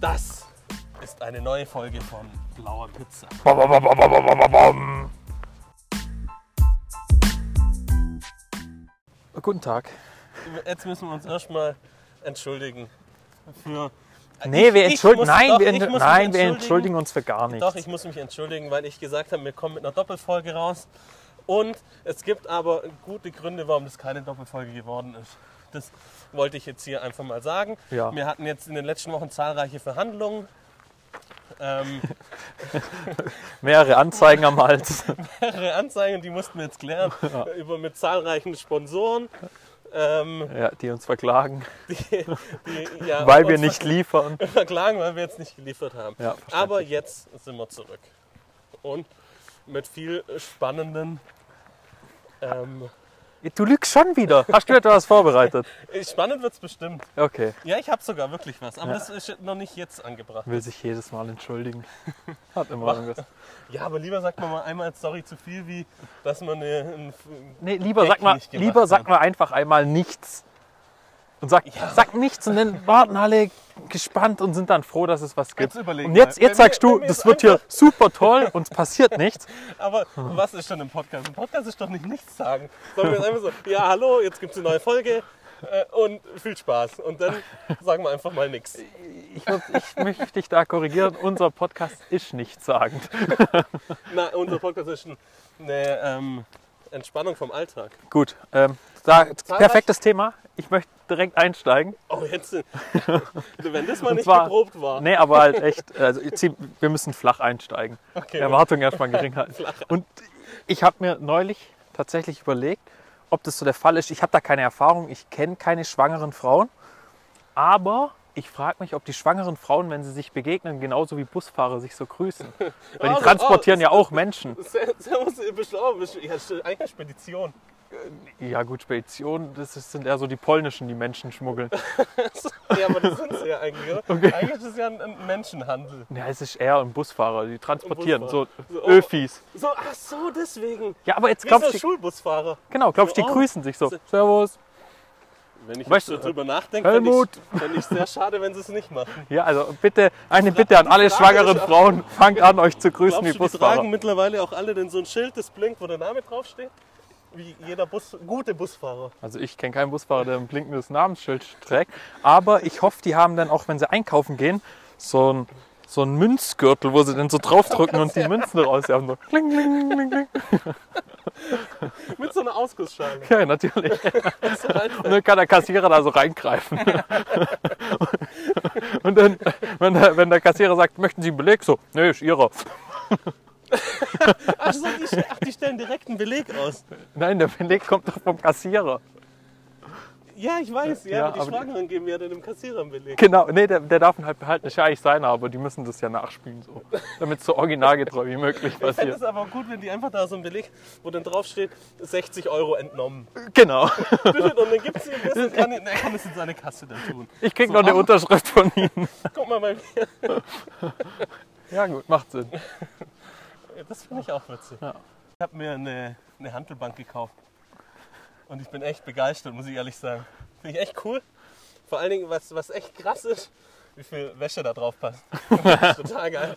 Das ist eine neue Folge von Blauer Pizza. Guten Tag. Jetzt müssen wir uns erstmal entschuldigen für. Nee, Ich- wir entschuldigen, muss- nein, doch, wir, ich ent- muss mich nein, wir entschuldigen. entschuldigen uns für gar nichts. Doch, ich muss mich entschuldigen, weil ich gesagt habe, wir kommen mit einer Doppelfolge raus. Und es gibt aber gute Gründe, warum das keine Doppelfolge geworden ist. Das wollte ich jetzt hier einfach mal sagen. Ja. Wir hatten jetzt in den letzten Wochen zahlreiche Verhandlungen. Ähm, Mehrere Anzeigen am Hals. mehrere Anzeigen, die mussten wir jetzt klären, über mit zahlreichen Sponsoren. Ähm, ja, die uns verklagen, die, die, ja, weil wir nicht liefern. verklagen, weil wir jetzt nicht geliefert haben. Ja, Aber jetzt sind wir zurück. Und mit viel spannenden. Ähm, Du lügst schon wieder. Hast du etwas vorbereitet? spannend wird es bestimmt. Okay. Ja, ich habe sogar wirklich was. Aber das ist noch nicht jetzt angebracht. Will sich jedes Mal entschuldigen. Hat immer irgendwas. Ja, aber lieber sagt man mal einmal sorry zu viel, wie dass man eine, ein, Nee, lieber Gag sag mal, nicht gemacht lieber hat. sag mal einfach einmal nichts. Und sag, sag nichts und dann warten alle gespannt und sind dann froh, dass es was gibt. Jetzt überlegen und jetzt, jetzt sagst wir- du, das wird hier super toll und es passiert nichts. Aber was ist schon im Podcast? Ein Podcast ist doch nicht nichts sagen. Sondern wir einfach so, ja, hallo, jetzt gibt es eine neue Folge äh, und viel Spaß. Und dann sagen wir einfach mal nichts. Ich, ich möchte dich da korrigieren, unser Podcast ist nichtssagend. Na, unser Podcast ist ein- eine ähm, Entspannung vom Alltag. Gut, ähm, da, perfektes Thema. Ich möchte direkt einsteigen. Oh, jetzt, äh, wenn das mal nicht zwar- geprobt war. Nee, aber halt echt, also wir müssen flach einsteigen. Okay, Erwartungen erstmal gering halten. Und ich habe mir neulich tatsächlich überlegt, ob das so der Fall ist. Ich habe da keine Erfahrung, ich kenne keine schwangeren Frauen, aber ich frage mich, ob die schwangeren Frauen, wenn sie sich begegnen, genauso wie Busfahrer sich so grüßen. Weil die Also, transportieren oh, ja auch Menschen. Ser- Servus, ihr ja, das ist eigentlich eine Spedition. Ja gut, Spedition, das ist- sind eher so die polnischen, die Menschen schmuggeln. Ja, aber das sind sie ja eigentlich, oder? Eigentlich ist es ja ein, ein Menschenhandel. Ja, es ist eher ein Busfahrer, die transportieren, so Busfahrer. So, oh. Öfis. So, ach so, deswegen. Ja, aber jetzt so glaubst du, Schulbusfahrer. genau, glaubst du, die Oh. grüßen sich so. Servus. Wenn ich Weißt jetzt du, so drüber nachdenke, fände ich fänd ich sehr schade, wenn sie es nicht machen. Ja, also bitte, eine Bitte an alle schwangeren Frauen, fangt an, euch zu grüßen Glaubst wie du, die Busfahrer. tragen mittlerweile auch alle denn so ein Schild, das blinkt, wo der Name draufsteht? Wie jeder Bus, gute Busfahrer. Also ich kenne keinen Busfahrer, der ein blinkendes Namensschild trägt. Aber ich hoffe, die haben dann auch, wenn sie einkaufen gehen, so ein, so ein Münzgürtel, wo sie dann so draufdrücken und die Münzen raushaben. So kling, kling, kling, kling. Mit so einer Ausgussschale. Ja, natürlich. Rein- Und dann kann der Kassierer da so reingreifen. Und dann, wenn der, wenn der Kassierer sagt, möchten Sie einen Beleg? So, nee, ist Ihrer. Ach, so, die, ach, die stellen direkt einen Beleg aus. Nein, der Beleg kommt doch vom Kassierer. Ja, ich weiß, ja, Ja, aber die aber die- Schwangeren geben ja dann dem Kassierer einen Beleg. Genau, nee, der, der darf ihn halt behalten. Ist ja eigentlich seiner, aber die müssen das ja nachspielen, so. Damit es so originalgetreu wie möglich Ich fände passiert. es aber gut, wenn die einfach da so einen Beleg, wo dann draufsteht, 60 Euro entnommen. Genau. Und dann gibt es ihm das und kann, er kann es in seine Kasse dann tun. Ich krieg noch eine Unterschrift von Ihnen. Guck mal bei mir. Ja gut, macht Sinn. Das finde ich auch witzig. Ja. Ich habe mir eine, eine Handelbank gekauft. Und ich bin echt begeistert, muss ich ehrlich sagen. Finde ich echt cool. Vor allen Dingen, was, was echt krass ist, wie viel Wäsche da drauf passt. Total geil.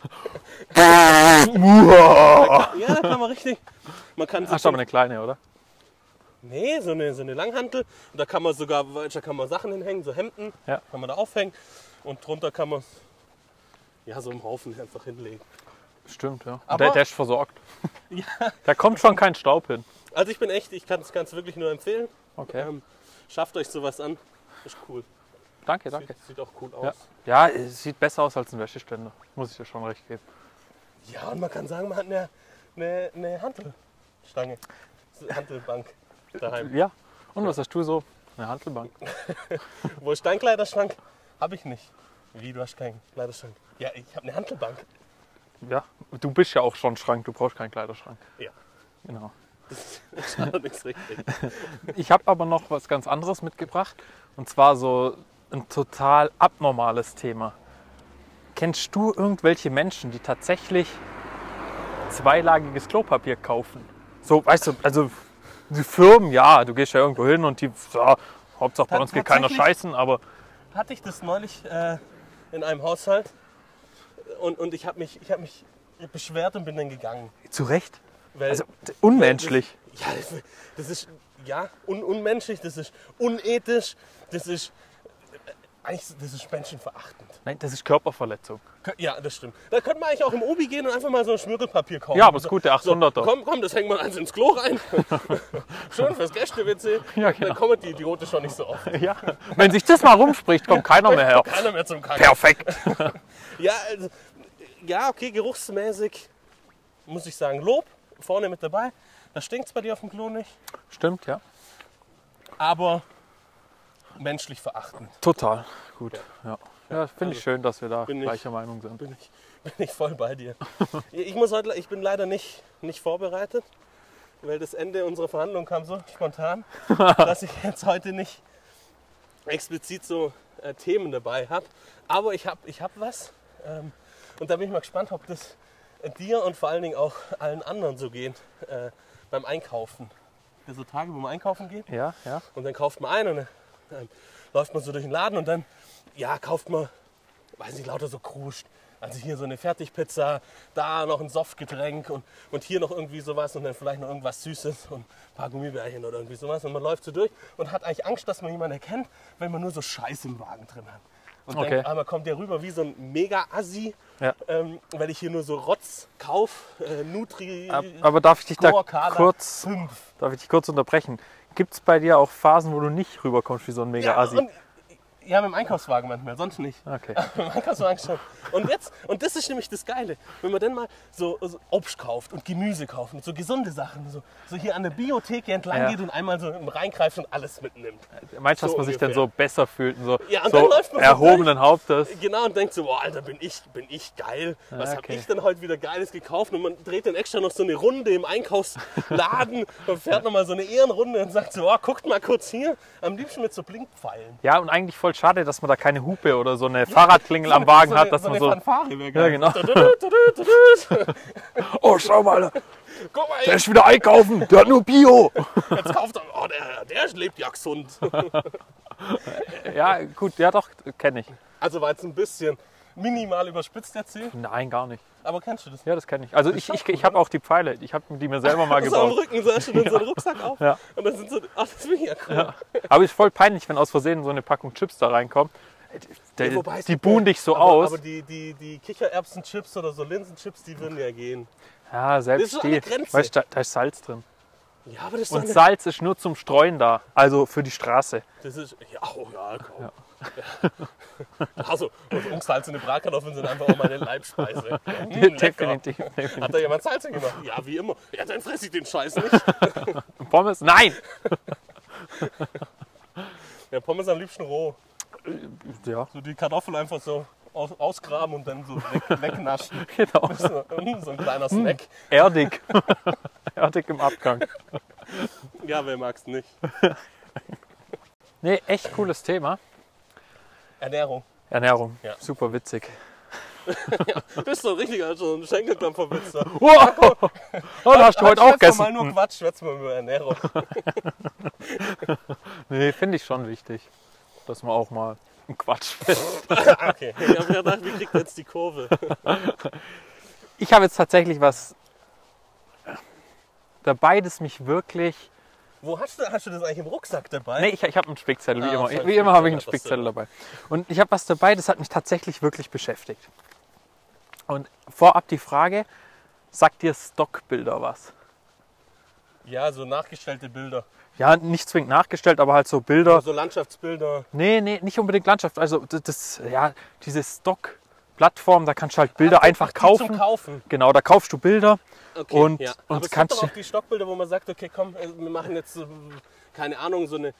Ja, da kann man richtig. Man kann Hast du aber eine kleine, oder? Nee, so eine, so eine Langhantel. Und da kann man sogar, da kann man Sachen hinhängen, so Hemden, Ja. kann man da aufhängen. Und drunter kann man ja so einen Haufen einfach hinlegen. Stimmt, ja. Und Aber- der, der ist versorgt. Ja. Da kommt schon kein Staub hin. Also ich bin echt, ich kann es wirklich nur empfehlen. Okay. Ähm, schafft euch sowas an. Ist cool. Danke, danke. Sieht, sieht auch cool Ja. aus. ja, es sieht besser aus als ein Wäscheständer. Muss ich dir schon recht geben. Ja, und man kann sagen, man hat eine, eine, eine Hantelstange. Hantelbank daheim. Ja. Und was hast du so? Eine Handelbank. Wo ist dein Kleiderschrank? Habe ich nicht. Wie, du hast keinen Kleiderschrank? Ja, ich habe eine Hantelbank. Ja. Du bist ja auch schon Schrank, du brauchst keinen Kleiderschrank. Ja. Genau. Das ist allerdings richtig. Ich habe aber noch was ganz anderes mitgebracht. Und zwar so ein total abnormales Thema. Kennst du irgendwelche Menschen, die tatsächlich zweilagiges Klopapier kaufen? So, weißt du, also die Firmen, ja, du gehst ja irgendwo hin und die, ja, Hauptsache bei uns geht keiner scheißen, aber Hatte ich das neulich äh, in einem Haushalt und, und ich habe mich, ich hab mich beschwert und bin dann gegangen. Zu Recht. Weil Also unmenschlich. Ja, das, das ist ja un, unmenschlich, das ist unethisch, das ist äh, eigentlich das ist menschenverachtend. Nein, das ist Körperverletzung. Ja, das stimmt. Da könnte man eigentlich auch im Obi gehen und einfach mal so ein Schmirgelpapier kaufen. Ja, aber das so, gute 800er. So, komm, komm, das hängen wir eins ins Klo rein. Schön fürs Gäste-WC. Ja, genau. Dann kommen die Idioten schon nicht so oft. Ja. Wenn sich das mal rumspricht, kommt keiner mehr her. Keiner mehr zum Kacken. Perfekt. Ja, also, ja, okay, geruchsmäßig muss ich sagen, Lob vorne mit dabei. Da stinkt es bei dir auf dem Klo nicht. Stimmt, ja. Aber menschlich verachtend. Total. Gut. Ja, ja finde ich schön, dass wir da bin ich- gleicher Meinung sind. Bin ich, bin ich voll bei dir. Ich, muss heute, ich bin leider nicht, nicht vorbereitet, weil das Ende unserer Verhandlung kam so spontan, dass ich jetzt heute nicht explizit so äh, Themen dabei habe. Aber ich habe ich hab was. Ähm, und da bin ich mal gespannt, ob das dir und vor allen Dingen auch allen anderen so geht äh, beim Einkaufen. Ja, so Tage, wo man einkaufen geht Ja, ja. und dann kauft man ein und dann ähm, läuft man so durch den Laden und dann, ja, kauft man, weiß nicht, lauter so Kruscht. Also hier so eine Fertigpizza, da noch ein Softgetränk und, und hier noch irgendwie sowas und dann vielleicht noch irgendwas Süßes und ein paar Gummibärchen oder irgendwie sowas. Und man läuft so durch und hat eigentlich Angst, dass man jemanden erkennt, wenn man nur so Scheiß im Wagen drin hat. Und Okay. ah, man kommt ja rüber wie so ein Mega-Assi, Ja. ähm, weil ich hier nur so Rotz kauf, äh, Nutri, Ab- Aber darf ich dich da kurz, 5. darf ich dich kurz unterbrechen? Gibt es bei dir auch Phasen, wo du nicht rüberkommst wie so ein Ja, Mega-Assi? und, ja, mit dem Einkaufswagen manchmal, sonst nicht. Okay. Mit dem Einkaufswagen schon. Und jetzt, und das ist nämlich das Geile, wenn man dann mal so, so Obst kauft und Gemüse kauft und so gesunde Sachen, so, so hier an der Biotheke entlang Ja. geht und einmal so reingreift und alles mitnimmt. Meinst du, dass So man sich dann so besser fühlt und so, Ja, und so dann läuft man so erhobenen Hauptes? Genau, und denkt so, boah, Alter, bin ich, bin ich geil. Was Ja, hab okay. ich denn heute wieder Geiles gekauft? Und man dreht dann extra noch so eine Runde im Einkaufsladen und fährt nochmal so eine Ehrenrunde und sagt so, oh, guckt mal kurz hier. Am liebsten mit so Blinkpfeilen. Ja, und eigentlich voll schade, dass man da keine Hupe oder so eine Fahrradklingel am Wagen so hat, dass so man so. Ja, genau. Tudut. Oh, schau mal, Guck mal, der ist wieder einkaufen, der hat nur Bio. jetzt kauft er, oh, der, der lebt ja gesund. Ja, gut, ja doch, kenne ich. Also war jetzt ein bisschen minimal überspitzt erzählt, Nein, gar nicht. aber kennst du das? Ja, das kenne ich. Also ich, ich, ich habe auch die Pfeile. Ich habe die mir selber mal So am gebaut. Rücken so schon in so einen Rucksack auf. Ja. Und dann sind so, ach, das finde ich ja cool. Aber ist voll peinlich, wenn aus Versehen so eine Packung Chips da reinkommt. Der, Ja, wobei die buhen ja- dich so aber, aus. Aber die, die, die Kichererbsenchips oder so Linsenchips, die würden ja gehen. ja, Das selbst ist die. Weißt, du, da, da ist Salz drin. Ja, aber das ist Und eine, Salz ist nur zum Streuen da. Also für die Straße. das ist, ja, oh, ja, komm. Ja. Also, also ungesalzene Bratkartoffeln sind einfach auch meine Leibspeise. Mm, lecker. definitiv. Hat definitiv. da jemand Salz gemacht? Ja, wie immer. Ja, dann fresse ich den Scheiß nicht. Pommes? Nein! Ja, Pommes am liebsten roh. Ja, So die Kartoffel einfach so aus, ausgraben und dann so weg, wegnaschen. genau. So, mm, so ein kleiner Snack. Erdig. Erdig im Abgang. Ja, wer mag's nicht? Nee, echt cooles Thema. Ernährung. Ernährung. Ja. Super witzig. Du bist so richtig so ein Schenkelklopferwitz. So. Wow! Oh, da hast du heute auch Schwätz mal nur gegessen. Quatsch, schwätz mal über Ernährung. Nee, finde ich schon wichtig. Dass man auch mal einen Quatsch fest. Okay, ich habe gedacht, wie kriegt jetzt die Kurve? Ich habe jetzt tatsächlich was dabei, das mich wirklich. Wo hast du, hast du das eigentlich im Rucksack dabei? Nee, ich, ich habe einen Spickzettel, wie Ah, immer. voll Wie immer habe ich einen Spickzettel, dabei. Und ich habe was dabei, das hat mich tatsächlich wirklich beschäftigt. Und vorab die Frage: Sagt dir Stockbilder was? Ja, so nachgestellte Bilder. Ja, nicht zwingend nachgestellt, aber halt so Bilder. So Landschaftsbilder. Nee, nee, nicht unbedingt Landschaft. Also das, ja, diese Stock-Plattform, da kannst du halt Bilder einfach Die kaufen. Kaufen. Genau, da kaufst du Bilder. Okay, Und- ja. und Aber es kannst gibt doch auch die Stockbilder, wo man sagt, okay, komm, äh, wir machen jetzt, keine Ahnung, so eine äh,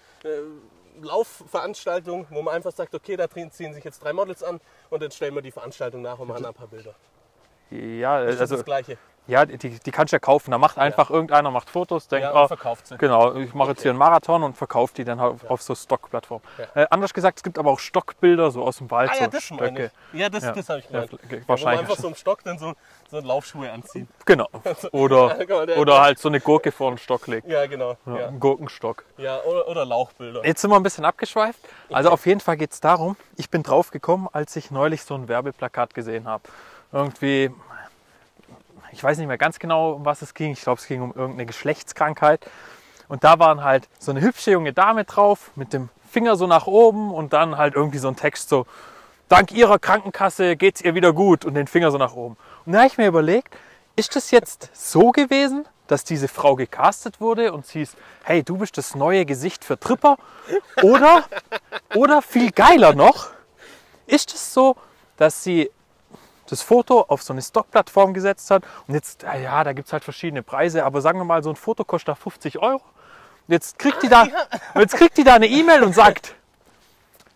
Laufveranstaltung, wo man einfach sagt, okay, da ziehen ziehen sich jetzt drei Models an und dann stellen wir die Veranstaltung nach und machen ein paar Bilder. Ja, Das ist also das Gleiche. Ja, die, die kannst du ja kaufen. Da macht einfach irgendeiner macht Fotos, denkt, Ja, oh, und verkauft sie. Genau, ich mache jetzt hier einen Marathon und verkaufe die dann auf, auf so Stockplattformen. Ja. Äh, anders gesagt, es gibt aber auch Stockbilder so aus dem Wald, Ah so ja, das Stöcke. ich. Ja, das, Ja. das habe ich gemeint. Ja, Ja, man wahrscheinlich. einfach so im Stock dann so, so Laufschuhe anziehen. Genau. Oder, Guck mal, der- oder halt so eine Gurke vor den Stock legt. Ja, genau. Ja, Ja, Ein Gurkenstock. ja oder, oder Lauchbilder. Jetzt sind wir ein bisschen abgeschweift. Also auf jeden Fall geht es darum, ich bin drauf gekommen, als ich neulich so ein Werbeplakat gesehen habe. Irgendwie, ich weiß nicht mehr ganz genau, um was es ging. Ich glaube, es ging um irgendeine Geschlechtskrankheit. Und da waren halt so eine hübsche junge Dame drauf mit dem Finger so nach oben und dann halt irgendwie so ein Text so, dank ihrer Krankenkasse geht's ihr wieder gut und den Finger so nach oben. Und da habe ich mir überlegt, ist das jetzt so gewesen, dass diese Frau gecastet wurde und sie ist, hey, du bist das neue Gesicht für Tripper? Oder, oder viel geiler noch, ist es so, dass sie das Foto auf so eine Stockplattform gesetzt hat und jetzt, ja, da gibt es halt verschiedene Preise, aber sagen wir mal, so ein Foto kostet da 50 Euro. Jetzt kriegt die da, jetzt kriegt die da eine E-Mail und sagt,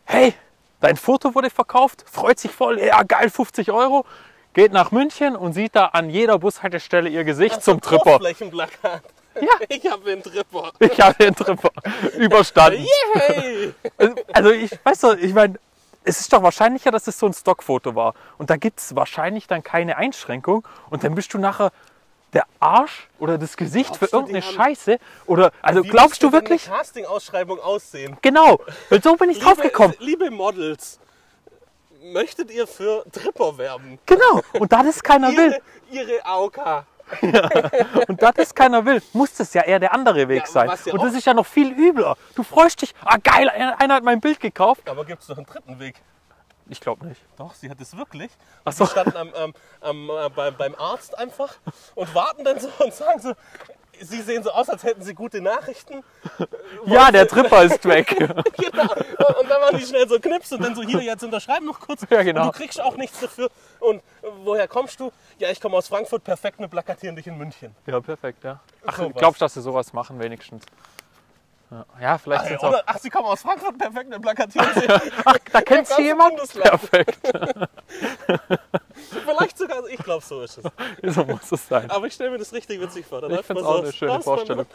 hey, dein Foto wurde verkauft, freut sich voll, ja geil, 50 Euro, geht nach München und sieht da an jeder Bushaltestelle ihr Gesicht zum Tripper. Ja. Ich habe den Tripper. Ich habe den Tripper überstanden. Yay! Also ich weiß doch, ich meine, es ist doch wahrscheinlicher, dass es so ein Stockfoto war. Und da gibt es wahrscheinlich dann keine Einschränkung. Und dann bist du nachher der Arsch oder das Gesicht Glaubst für irgendeine Scheiße. Oder also Wie glaubst du wirklich? Eine Casting-Ausschreibung aussehen. Genau. Weil so bin ich drauf gekommen. Liebe Models, möchtet ihr für Tripper werben? Genau. Und da das keiner will, Ihre, ihre AOK. und da das keiner will, muss das ja eher der andere Weg Ja, sein. ja Und das ist ja noch viel übler. Du freust dich, ah geil, einer hat mein Bild gekauft. Aber gibt es noch einen dritten Weg? Ich glaube nicht. Doch, sie hat es wirklich. Ach Sie so. standen am, am, am, äh, beim, beim Arzt einfach und warten dann so und sagen so, sie sehen so aus, als hätten sie gute Nachrichten. Ja, der Tripper ist weg. Genau. Und, dann machen die schnell so Knips und dann so, hier, jetzt unterschreiben noch kurz. Ja, genau. Und du kriegst auch nichts dafür. Und woher kommst du? Ja, ich komme aus Frankfurt, perfekt, wir plakatieren dich in München. Ja, perfekt, ja. Ach, Sowas. glaubst du, dass sie sowas machen wenigstens? Ja, ja vielleicht oder, auch. ach, sie kommen aus Frankfurt, perfekt, wir plakatieren sie. Ach, da kennst du ganzen jemand? Bundesland. Perfekt. Vielleicht sogar, ich glaube, so ist es. So muss es sein. Aber ich stelle mir das richtig witzig vor. Da Ich läuft find's man auch so eine aus- schöne Vorstellung.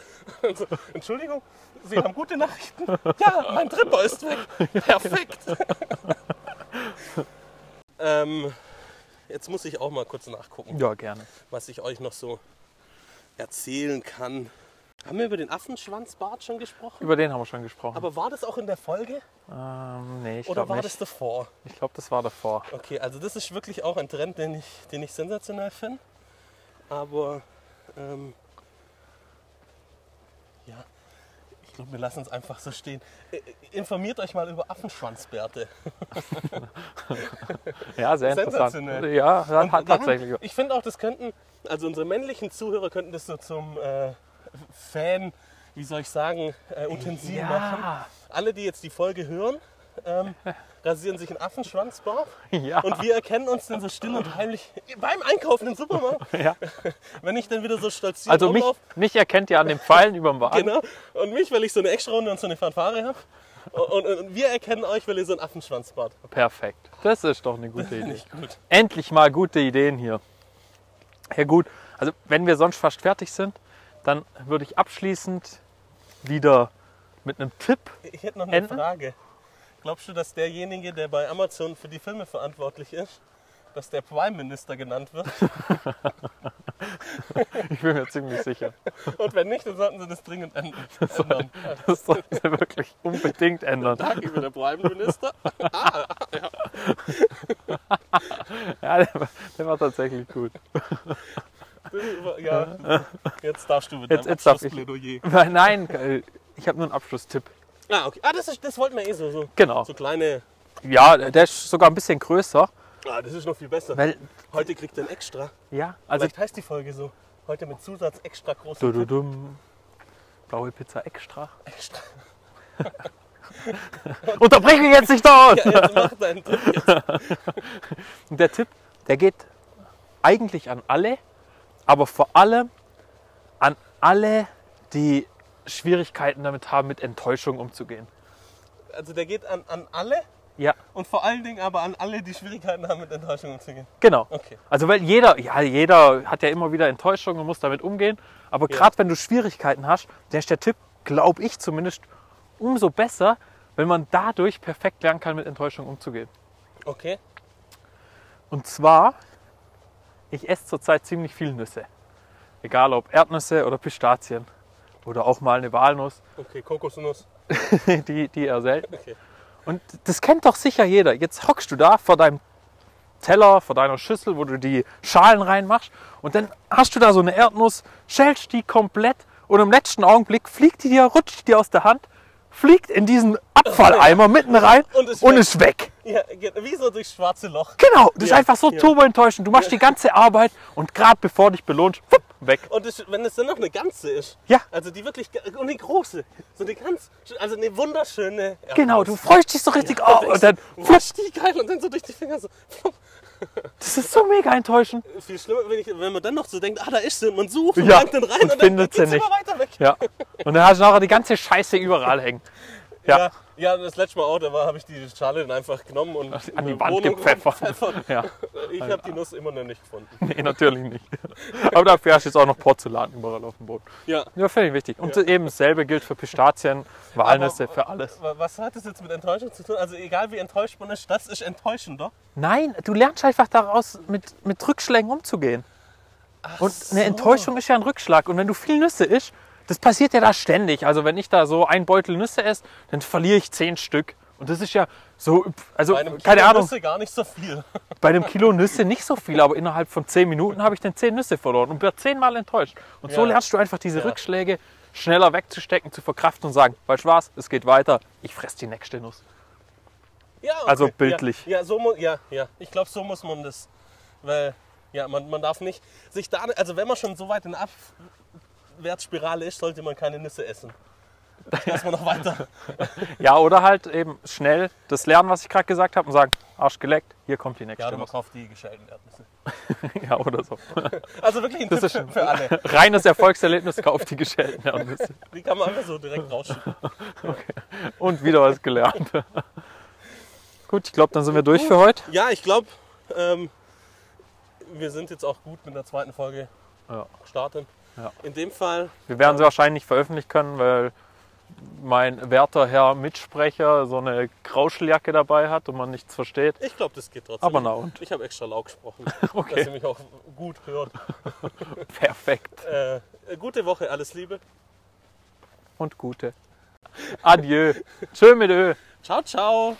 und so, Entschuldigung, Sie haben gute Nachrichten. Ja, mein Tripper ist weg. Perfekt. ähm, jetzt muss ich auch mal kurz nachgucken, Ja, gerne. was ich euch noch so erzählen kann. Haben wir über den Affenschwanzbart schon gesprochen? Über den haben wir schon gesprochen. Aber war das auch in der Folge ähm, nee, ich oder glaube war nicht. das davor? Ich glaube, das war davor. Okay, also das ist wirklich auch ein Trend, den ich, den ich sensationell finde. Aber ähm, ja, ich glaube, wir lassen es einfach so stehen. Äh, äh, Informiert euch mal über Affenschwanzbärte. Ja, sehr interessant. Sensationell. Ja, hat, Und hat dann- tatsächlich. Ich finde auch, das könnten, also unsere männlichen Zuhörer könnten das so zum äh, Fan, wie soll ich sagen, äh, Utensil machen. Ja, Alle, die jetzt die Folge hören, ähm, rasieren sich einen Affenschwanzbart. ja, Und wir erkennen uns dann so still und heimlich beim Einkaufen im Supermarkt. ja. Wenn ich dann wieder so stolziert Also mich, mich erkennt ihr an den Pfeilen über dem Wagen. genau, und mich, weil ich so eine Extra-Runde und so eine Fanfare habe. Und, und, und wir erkennen euch, weil ihr so einen Affenschwanzbart habt. Perfekt. Das ist doch eine gute Idee. gut. Endlich mal gute Ideen hier. Ja gut, also wenn wir sonst fast fertig sind, dann würde ich abschließend wieder mit einem Tipp. Ich hätte noch eine Enden? Frage. Glaubst du, dass derjenige, der bei Amazon für die Filme verantwortlich ist, dass der Prime Minister genannt wird? Ich bin mir ziemlich sicher. Und wenn nicht, dann sollten sie das dringend ändern. ändern. Das sollten sie wirklich unbedingt ändern. Danke über der Prime Minister. Ja, der, war- der war tatsächlich gut. Ja, jetzt darfst du mit Jetzt- jetzt darf ich. Nein, äh, ich habe nur einen Abschlusstipp. Ah, okay. Ah, das, ist, das wollten wir eh so. So, Genau. so kleine. Ja, der ist sogar ein bisschen größer, Ah, das ist noch viel besser. weil, Heute kriegt er ein Extra. ja, also Vielleicht heißt die Folge so. Heute mit Zusatz extra groß. Dududum. Blaue Pizza extra. Extra. Unterbrich mich jetzt nicht dort! Ja, jetzt mach deinen Tipp jetzt. Und der Tipp, der geht eigentlich an alle, aber vor allem an alle, die Schwierigkeiten damit haben, mit Enttäuschung umzugehen. Also der geht an, an alle. Ja, Und vor allen Dingen aber an alle, die Schwierigkeiten haben, mit Enttäuschung umzugehen. genau. Okay. Also weil jeder, ja, jeder hat ja immer wieder Enttäuschungen und muss damit umgehen. Aber Ja. gerade wenn du Schwierigkeiten hast, dann ist der Tipp, glaube ich zumindest, umso besser, wenn man dadurch perfekt lernen kann, mit Enttäuschung umzugehen. Okay. Und zwar, ich esse zurzeit ziemlich viel Nüsse. Egal ob Erdnüsse oder Pistazien. Oder auch mal eine Walnuss, Okay, Kokosnuss. die, die eher selten. Okay. Und das kennt doch sicher jeder. Jetzt hockst du da vor deinem Teller, vor deiner Schüssel, wo du die Schalen reinmachst. Und dann hast du da so eine Erdnuss, schälst die komplett und im letzten Augenblick fliegt die dir, rutscht die dir aus der Hand, fliegt in diesen Abfalleimer mitten rein Und ist und weg. ist weg. Ja, wie so durchs schwarze Loch. Genau, das ist Ja, einfach so ja. turbo enttäuschend. Du machst die ganze Arbeit und gerade bevor dich belohnst, wupp, weg. Und das, wenn es dann noch eine ganze ist. Ja. Also die wirklich, und eine große. So eine ganz, also eine wunderschöne. Genau, du freust dich so richtig auf und dann, Was die geil und dann so durch die Finger so. flupp. Das ist so mega enttäuschend. Viel schlimmer, wenn, ich, wenn man dann noch so denkt, ah, da ist sie, man sucht und Ja, dann rein und und, findet dann sie nicht. immer weiter weg. Ja. Und dann hast du nachher die ganze Scheiße überall hängen. Ja. Ja, ja, das letzte Mal auch, da habe ich die Schale dann einfach genommen und An die in Wand Wohnung gepfeffert. Ja. Ich habe die Nuss immer noch nicht gefunden. Nee, natürlich nicht. Aber dafür hast du jetzt auch noch Porzellan überall auf dem Boden. Ja. Ja, finde ich wichtig. Und eben dasselbe gilt für Pistazien, Walnüsse, für alles. Wa- Was hat das jetzt mit Enttäuschung zu tun? Also egal wie enttäuscht man ist, das ist enttäuschender. Nein, du lernst einfach daraus, mit, mit Rückschlägen umzugehen. Und eine so. Enttäuschung ist ja ein Rückschlag. Und wenn du viel Nüsse isst, das passiert ja da ständig. Also wenn ich da so ein Beutel Nüsse esse, dann verliere ich zehn Stück. Und das ist ja so, also Bei einem keine Kilo Ahnung, Nüsse gar nicht so viel. bei einem Kilo Nüsse nicht so viel, aber innerhalb von zehn Minuten habe ich dann zehn Nüsse verloren und bin zehnmal enttäuscht. Und so Ja. lernst du einfach diese Ja. Rückschläge schneller wegzustecken, zu verkraften und sagen, weißt du was, es geht weiter, ich fress die nächste Nuss. Ja, Also okay. bildlich. Ja, ja, so ja, ja. Ich glaube, so muss man das. Weil, ja, man, man darf nicht sich da. Also, wenn man schon so weit in der Abwärtsspirale ist, sollte man keine Nüsse essen. Lass mal noch weiter. Ja, oder halt eben schnell das lernen, was ich gerade gesagt habe und sagen, Arsch geleckt, hier kommt die nächste Ja, man Nuss. kauft die geschälten Erdnüsse. Ja, oder so. Also wirklich ein Das Tipp ist für, alle. Reines Erfolgserlebnis, kauft die geschälten Erdnüsse. Die kann man einfach so direkt rausschicken. Und wieder was gelernt. Gut, ich glaube, dann sind wir durch für heute. Ja, ich glaube, ähm, wir sind jetzt auch gut mit der zweiten Folge Ja. starten. Ja. In dem Fall, Wir werden sie wahrscheinlich nicht veröffentlichen können, weil mein werter Herr Mitsprecher so eine Grauscheljacke dabei hat und man nichts versteht. ich glaube, das geht trotzdem. Aber na und? Ich habe extra laut gesprochen, Okay. dass ihr mich auch gut hört. Perfekt. Äh, gute Woche, alles Liebe. Und gute. Adieu. Tschö mit Ö. Ciao, ciao.